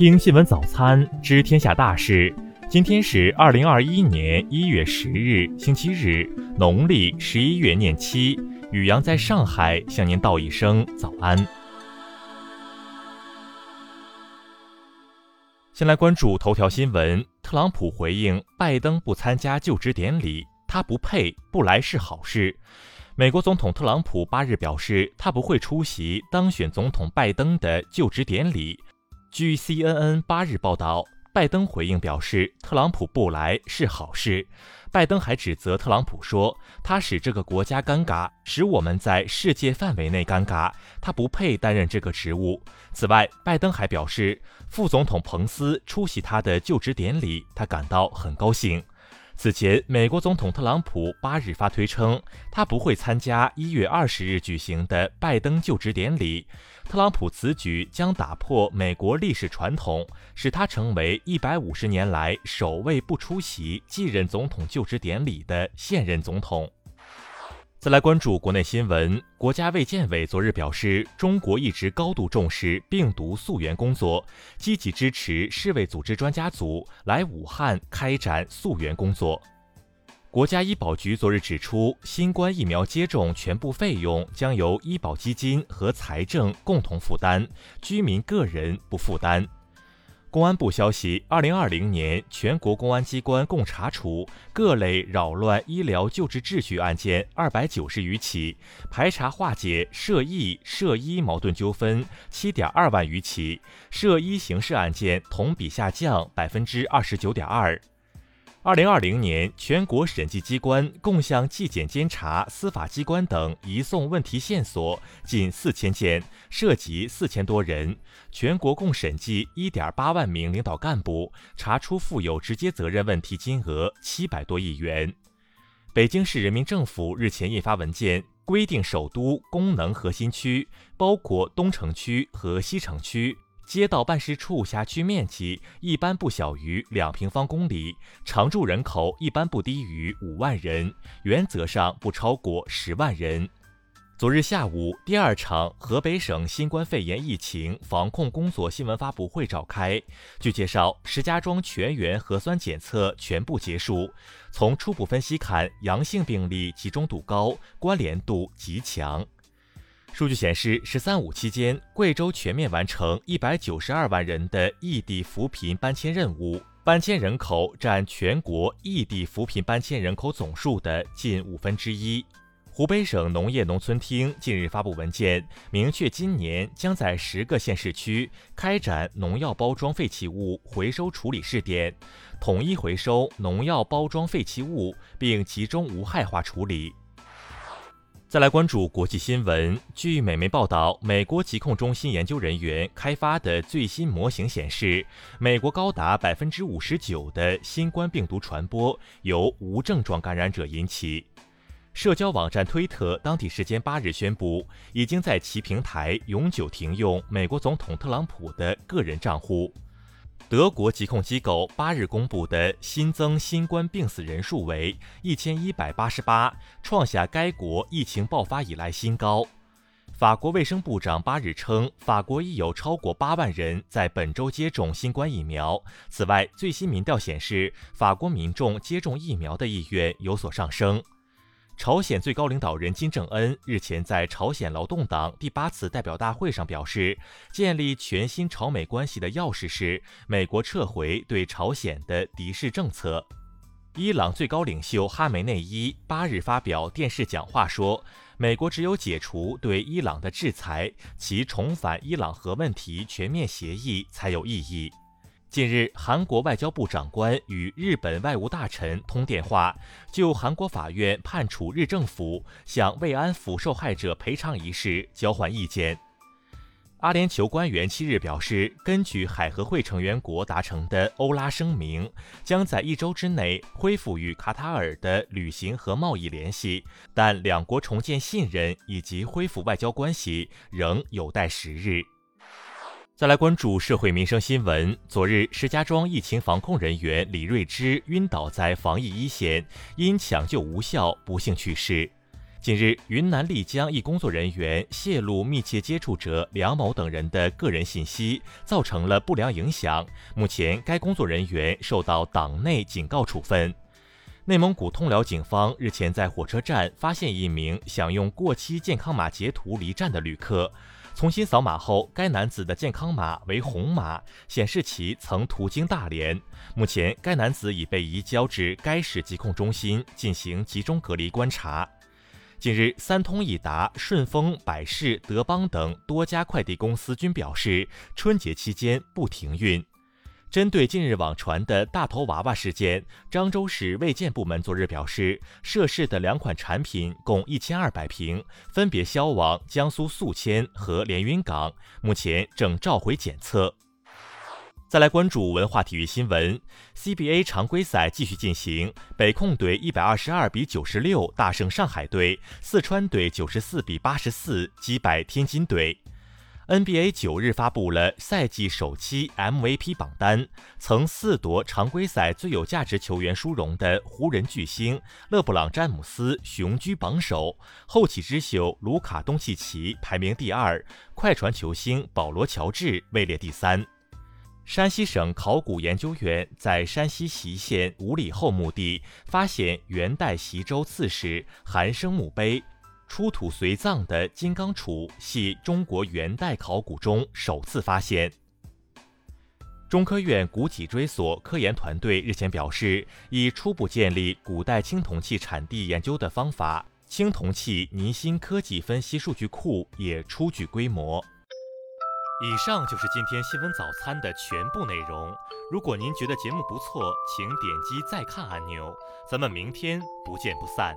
听新闻早餐，知天下大事。今天是二零二一年一月十日，星期日，农历十一月廿七。雨阳在上海向您道一声早安。先来关注头条新闻：特朗普回应拜登不参加就职典礼，他不配，不来是好事。美国总统特朗普八日表示，他不会出席当选总统拜登的就职典礼。据 CNN 八日报道，拜登回应表示，特朗普不来是好事。拜登还指责特朗普说，他使这个国家尴尬，使我们在世界范围内尴尬，他不配担任这个职务。此外，拜登还表示，副总统彭斯出席他的就职典礼，他感到很高兴。此前，美国总统特朗普八日发推称，他不会参加一月二十日举行的拜登就职典礼。特朗普此举将打破美国历史传统，使他成为一百五十年来首位不出席继任总统就职典礼的现任总统。再来关注国内新闻，国家卫健委昨日表示，中国一直高度重视病毒溯源工作，积极支持世卫组织专家组来武汉开展溯源工作。国家医保局昨日指出，新冠疫苗接种全部费用将由医保基金和财政共同负担，居民个人不负担。公安部消息，二零二零年全国公安机关共查处各类扰乱医疗救治秩序案件二百九十余起，排查化解涉疫涉医矛盾纠纷七点二万余起，涉医刑事案件同比下降百分之二十九点二。二零二零年，全国审计机关共向纪检监察、司法机关等移送问题线索近四千件，涉及四千多人。全国共审计一点八万名领导干部，查出负有直接责任问题金额七百多亿元。北京市人民政府日前印发文件，规定首都功能核心区，包括东城区和西城区。街道办事处辖区面积一般不小于两平方公里，常住人口一般不低于五万人，原则上不超过十万人。昨日下午，第二场河北省新冠肺炎疫情防控工作新闻发布会召开。据介绍，石家庄全员核酸检测全部结束，从初步分析看，阳性病例集中度高，关联度极强。数据显示，“十三五”期间，贵州全面完成一百九十二万人的异地扶贫搬迁任务，搬迁人口占全国异地扶贫搬迁人口总数的近五分之一。湖北省农业农村厅近日发布文件，明确今年将在十个县市区开展农药包装废弃物回收处理试点，统一回收农药包装废弃物，并集中无害化处理。再来关注国际新闻。据美媒报道，美国疾控中心研究人员开发的最新模型显示，美国高达百分之五十九的新冠病毒传播由无症状感染者引起。社交网站推特当地时间八日宣布，已经在其平台永久停用美国总统特朗普的个人账户。德国疾控机构八日公布的新增新冠病死人数为一千一百八十八，创下该国疫情爆发以来新高。法国卫生部长八日称，法国已有超过八万人在本周接种新冠疫苗。此外，最新民调显示，法国民众接种疫苗的意愿有所上升。朝鲜最高领导人金正恩日前在朝鲜劳动党第八次代表大会上表示，建立全新朝美关系的钥匙是美国撤回对朝鲜的敌视政策。伊朗最高领袖哈梅内伊八日发表电视讲话说，美国只有解除对伊朗的制裁，其重返伊朗核问题全面协议才有意义。近日，韩国外交部长官与日本外务大臣通电话，就韩国法院判处日政府向慰安妇受害者赔偿一事交换意见。阿联酋官员七日表示，根据海合会成员国达成的欧拉声明，将在一周之内恢复与卡塔尔的旅行和贸易联系，但两国重建信任以及恢复外交关系仍有待时日。再来关注社会民生新闻。昨日，石家庄疫情防控人员李瑞芝晕倒在防疫一线，因抢救无效不幸去世。近日，云南丽江一工作人员泄露密切接触者梁某等人的个人信息，造成了不良影响。目前，该工作人员受到党内警告处分。内蒙古通辽警方日前在火车站发现一名想用过期健康码截图离站的旅客，重新扫码后，该男子的健康码为红码，显示其曾途经大连。目前，该男子已被移交至该市疾控中心进行集中隔离观察。近日，三通一达、顺丰、百世、德邦等多家快递公司均表示，春节期间不停运。针对近日网传的大头娃娃事件，漳州市卫健部门昨日表示，涉事的两款产品共一千二百瓶，分别销往江苏宿迁和连云港，目前正召回检测。再来关注文化体育新闻，CBA 常规赛继续进行，北控队一百二十二比九十六大胜上海队，四川队九十四比八十四击败天津队。NBA 九日发布了赛季首期 MVP 榜单，曾四夺常规赛最有价值球员殊荣的湖人巨星勒布朗詹姆斯雄居榜首，后起之秀卢卡东契奇排名第二，快船球星保罗乔治位列第三。山西省考古研究院在山西隰县五里后墓地发现元代习州刺史韩生墓碑，出土随葬的金刚杵系中国元代考古中首次发现。中科院古脊椎所科研团队日前表示，已初步建立古代青铜器产地研究的方法，青铜器泥芯科技分析数据库也初具规模。以上就是今天新闻早餐的全部内容。如果您觉得节目不错，请点击再看按钮。咱们明天不见不散。